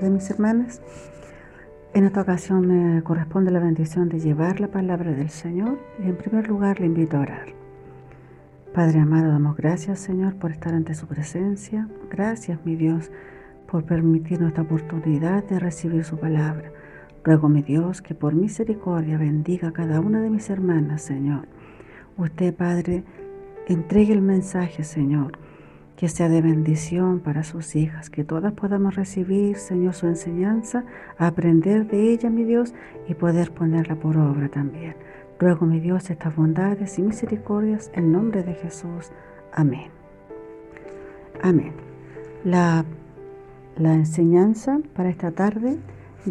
tardes, mis hermanas. En esta ocasión me corresponde la bendición de llevar la palabra del Señor y en primer lugar le invito a orar. Padre amado, damos gracias, Señor, por estar ante su presencia. Gracias, mi Dios, por permitirnos esta oportunidad de recibir su palabra. Ruego, mi Dios, que por misericordia bendiga a cada una de mis hermanas, Señor. Usted, Padre, entregue el mensaje, Señor que sea de bendición para sus hijas, que todas podamos recibir, Señor, su enseñanza, aprender de ella, mi Dios, y poder ponerla por obra también. Ruego, mi Dios, estas bondades y misericordias en nombre de Jesús. Amén. Amén. La, la enseñanza para esta tarde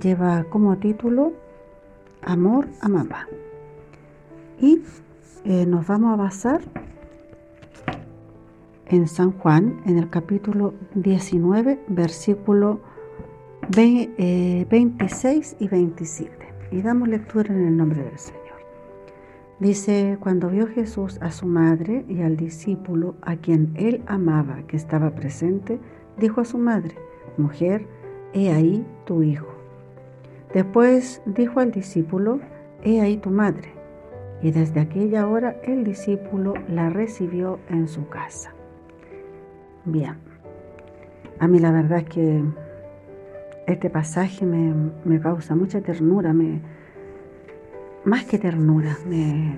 lleva como título Amor a mamá. Y eh, nos vamos a basar en San Juan, en el capítulo 19, versículo 26 eh, y 27. Y damos lectura en el nombre del Señor. Dice, cuando vio Jesús a su madre y al discípulo a quien él amaba que estaba presente, dijo a su madre, mujer, he ahí tu hijo. Después dijo al discípulo, he ahí tu madre. Y desde aquella hora el discípulo la recibió en su casa. Bien, a mí la verdad es que este pasaje me, causa mucha ternura, más que ternura, me,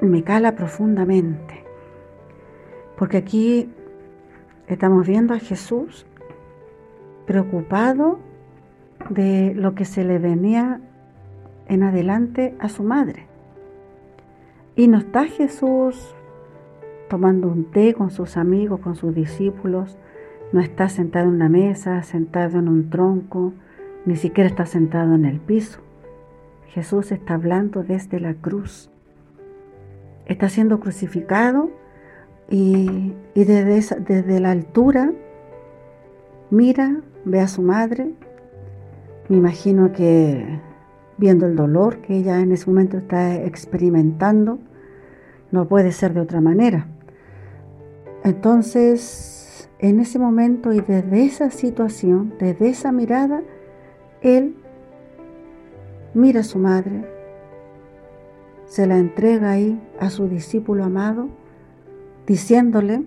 me cala profundamente. Porque aquí estamos viendo a Jesús preocupado de lo que se le venía en adelante a su madre. Y no está Jesús tomando un té con sus amigos, con sus discípulos, no está sentado en una mesa, sentado en un tronco, ni siquiera está sentado en el piso. Jesús está hablando desde la cruz. Está siendo crucificado y, desde, desde la altura mira, ve a su madre. Me imagino que viendo el dolor que ella en ese momento está experimentando, no puede ser de otra manera. Entonces, en ese momento y desde esa situación, desde esa mirada, él mira a su madre, se la entrega ahí a su discípulo amado, diciéndole,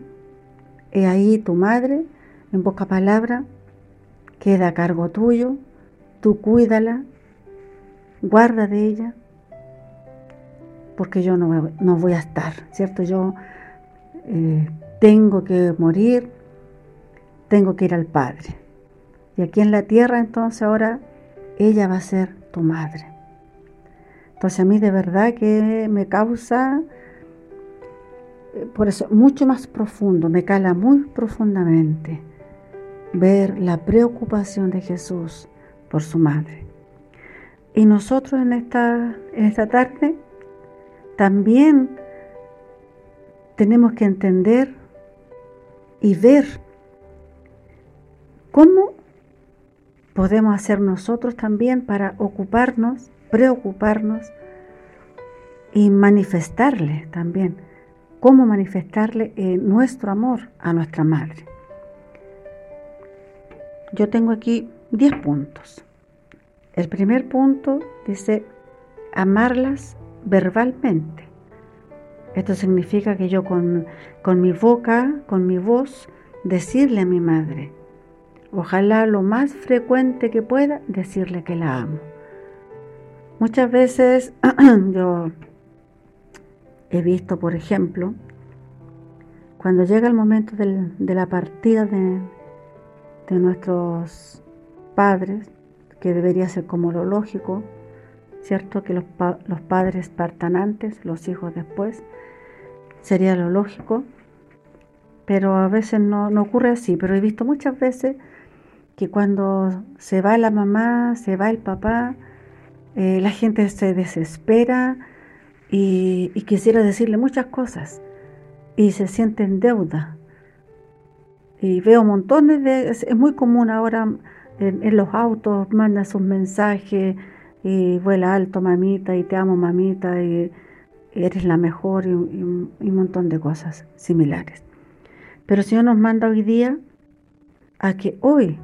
he ahí tu madre, en poca palabra, queda a cargo tuyo, tú cuídala, guarda de ella, porque yo no, no voy a estar, ¿cierto? Yo eh, tengo que morir, tengo que ir al Padre. Y aquí en la tierra entonces ahora ella va a ser tu madre. Entonces a mí de verdad que me causa, eh, por eso, mucho más profundo, me cala muy profundamente ver la preocupación de Jesús por su madre. Y nosotros en esta, en esta tarde también tenemos que entender y ver cómo podemos hacer nosotros también para ocuparnos, preocuparnos y manifestarle también, cómo manifestarle eh, nuestro amor a nuestra madre. Yo tengo aquí 10 puntos. El primer punto dice amarlas verbalmente. Esto significa que yo con, mi boca, con mi voz, decirle a mi madre, ojalá lo más frecuente que pueda, decirle que la amo. Muchas veces yo he visto, por ejemplo, cuando llega el momento de la partida de, nuestros padres, que debería ser como lo lógico, ¿cierto? Que los, los padres partan antes, los hijos después sería lo lógico, pero a veces no, ocurre así. Pero he visto muchas veces que cuando se va la mamá, se va el papá, eh, la gente se desespera y, quisiera decirle muchas cosas y se siente en deuda. Y veo montones de... Es, muy común ahora en, los autos, manda sus mensajes y vuela alto mamita y te amo mamita y eres la mejor y, un montón de cosas similares. Pero el Señor nos manda hoy día a que hoy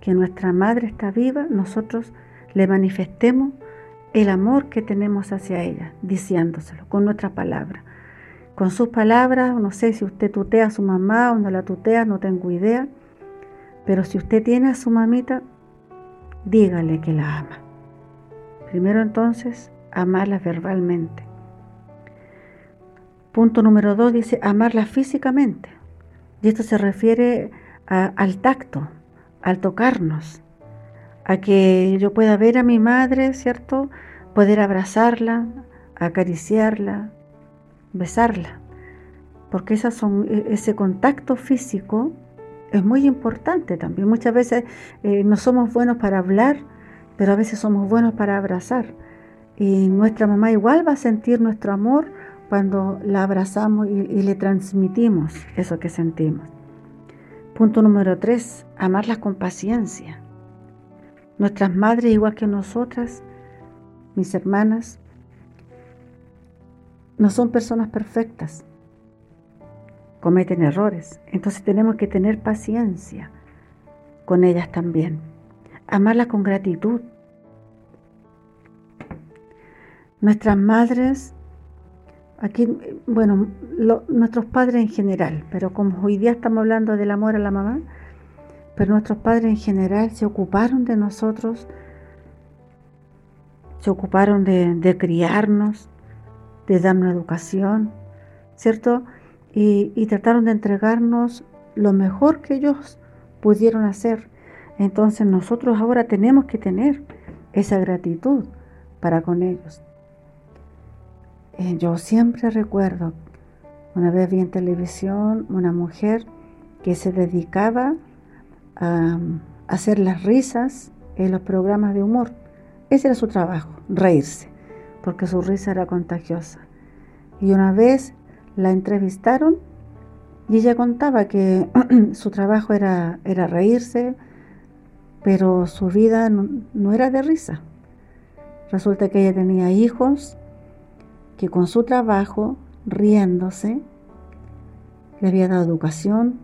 que nuestra madre está viva, nosotros le manifestemos el amor que tenemos hacia ella, diciéndoselo con nuestra palabra. Con sus palabras, no sé si usted tutea a su mamá o no la tutea, no tengo idea, pero si usted tiene a su mamita, dígale que la ama. Primero entonces, amarla verbalmente. Punto número dos dice amarla físicamente. Y esto se refiere al tacto, al tocarnos, a que yo pueda ver a mi madre, ¿cierto? Poder abrazarla, acariciarla, besarla. Porque esas son, e, ese contacto físico es muy importante también. Muchas veces eh, no somos buenos para hablar, pero a veces somos buenos para abrazar. Y nuestra mamá igual va a sentir nuestro amor cuando la abrazamos y, le transmitimos eso que sentimos. Punto número tres, amarlas con paciencia. Nuestras madres, igual que nosotras, mis hermanas, no son personas perfectas. Cometen errores. Entonces tenemos que tener paciencia con ellas también. Amarlas con gratitud. Nuestras madres Aquí, bueno, nuestros padres en general, pero como hoy día estamos hablando del amor a la mamá, pero nuestros padres en general se ocuparon de nosotros, se ocuparon de, criarnos, de darnos educación, ¿cierto? Y, y trataron de entregarnos lo mejor que ellos pudieron hacer. Entonces nosotros ahora tenemos que tener esa gratitud para con ellos. Eh, yo siempre recuerdo, una vez vi en televisión una mujer que se dedicaba a, hacer las risas en los programas de humor. Ese era su trabajo, reírse, porque su risa era contagiosa. Y una vez la entrevistaron y ella contaba que su trabajo era, era reírse, pero su vida no, era de risa. Resulta que ella tenía hijos que con su trabajo, riéndose, le había dado educación,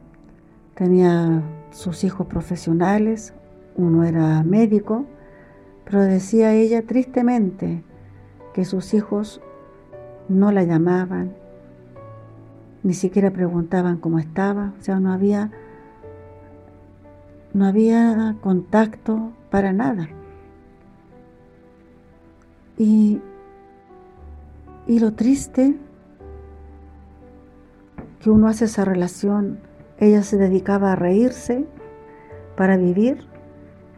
tenía sus hijos profesionales, uno era médico, pero decía ella tristemente que sus hijos no la llamaban, ni siquiera preguntaban cómo estaba, o sea, no había no había contacto para nada. Y y lo triste que uno hace esa relación, ella se dedicaba a reírse para vivir,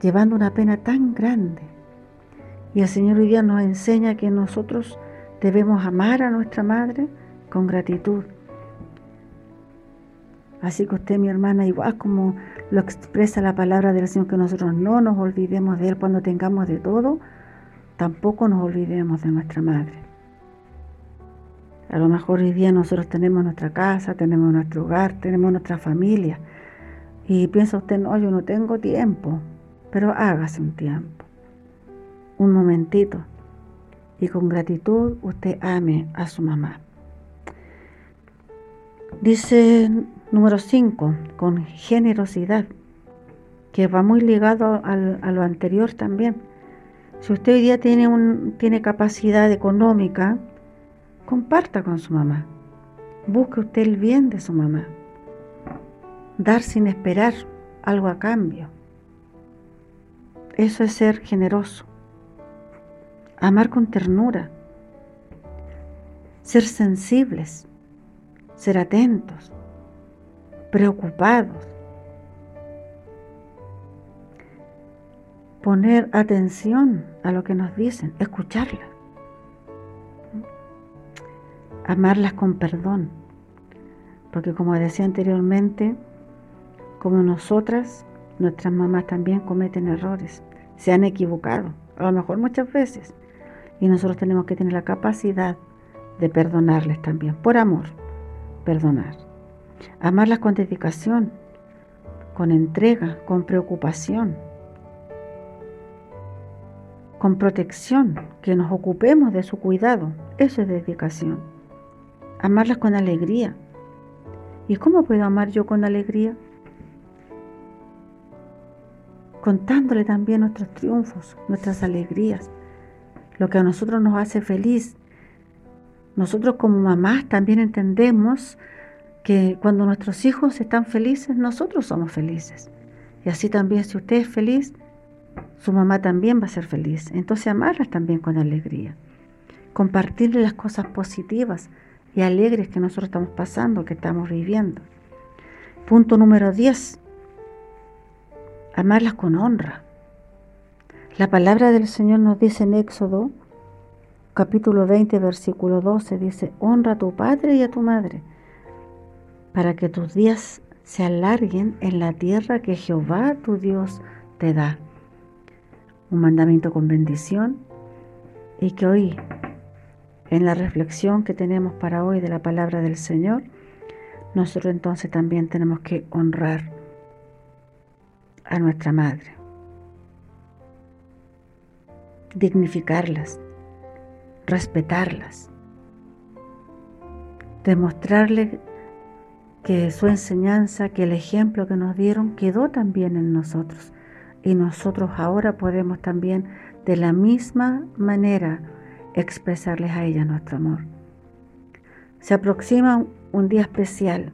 llevando una pena tan grande. Y el Señor hoy día nos enseña que nosotros debemos amar a nuestra madre con gratitud. Así que usted, mi hermana, igual como lo expresa la palabra del Señor, que nosotros no nos olvidemos de Él cuando tengamos de todo, tampoco nos olvidemos de nuestra madre. A lo mejor hoy día nosotros tenemos nuestra casa, tenemos nuestro hogar, tenemos nuestra familia. Y piensa usted, no, yo no tengo tiempo, pero hágase un tiempo, un momentito. Y con gratitud usted ame a su mamá. Dice número 5, con generosidad, que va muy ligado a lo anterior también. Si usted hoy día tiene, un, tiene capacidad económica, Comparta con su mamá. Busque usted el bien de su mamá. Dar sin esperar algo a cambio. Eso es ser generoso. Amar con ternura. Ser sensibles. Ser atentos. Preocupados. Poner atención a lo que nos dicen. Escucharlas amarlas con perdón. Porque como decía anteriormente, como nosotras, nuestras mamás también cometen errores, se han equivocado, a lo mejor muchas veces. Y nosotros tenemos que tener la capacidad de perdonarles también, por amor, perdonar. Amarlas con dedicación, con entrega, con preocupación, con protección, que nos ocupemos de su cuidado. Eso es dedicación amarlas con alegría. ¿Y cómo puedo amar yo con alegría? contándole también nuestros triunfos, nuestras alegrías, lo que a nosotros nos hace feliz. Nosotros como mamás también entendemos que cuando nuestros hijos están felices, nosotros somos felices. Y así también si usted es feliz, su mamá también va a ser feliz. Entonces amarlas también con alegría. Compartirle las cosas positivas y alegres que nosotros estamos pasando, que estamos viviendo. Punto número 10. Amarlas con honra. La palabra del Señor nos dice en Éxodo capítulo 20 versículo 12, dice, honra a tu padre y a tu madre, para que tus días se alarguen en la tierra que Jehová tu Dios te da. Un mandamiento con bendición y que hoy, en la reflexión que tenemos para hoy de la palabra del Señor, nosotros entonces también tenemos que honrar a nuestra madre, dignificarlas, respetarlas, demostrarle que su enseñanza, que el ejemplo que nos dieron quedó también en nosotros. Y nosotros ahora podemos también de la misma manera expresarles a ella nuestro amor. Se aproxima un día especial,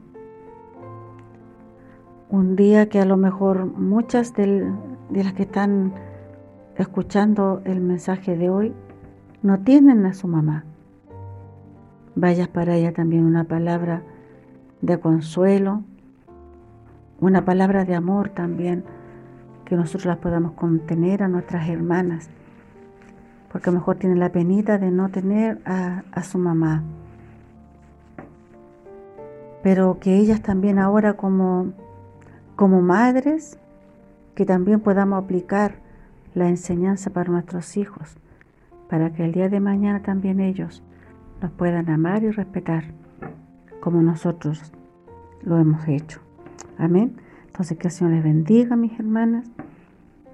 un día que a lo mejor muchas de las que están escuchando el mensaje de hoy no tienen a su mamá. Vaya para ella también una palabra de consuelo, una palabra de amor también, que nosotros las podamos contener a nuestras hermanas, porque mejor tienen la penita de no tener a, a su mamá. Pero que ellas también ahora como, como madres, que también podamos aplicar la enseñanza para nuestros hijos, para que el día de mañana también ellos nos puedan amar y respetar como nosotros lo hemos hecho. Amén. Entonces que el Señor les bendiga, mis hermanas,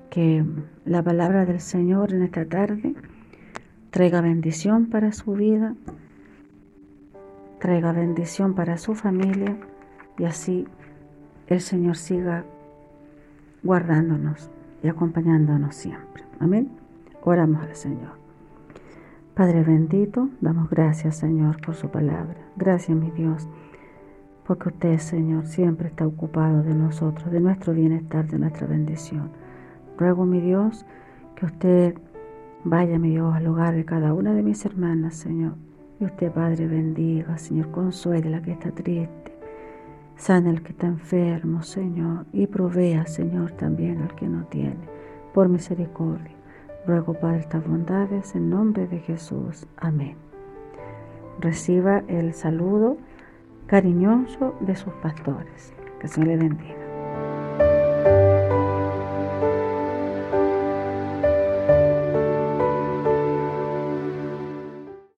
que la palabra del Señor en esta tarde traiga bendición para su vida, traiga bendición para su familia y así el Señor siga guardándonos y acompañándonos siempre. Amén. Oramos al Señor. Padre bendito, damos gracias Señor por su palabra. Gracias mi Dios, porque usted Señor siempre está ocupado de nosotros, de nuestro bienestar, de nuestra bendición. Ruego mi Dios que usted vaya mi Dios al hogar de cada una de mis hermanas Señor. Y usted Padre bendiga, Señor, consuele la que está triste, sana al que está enfermo Señor y provea Señor también al que no tiene, por misericordia. Ruego, Padre, estas bondades en nombre de Jesús. Amén. Reciba el saludo cariñoso de sus pastores. Que se le bendiga.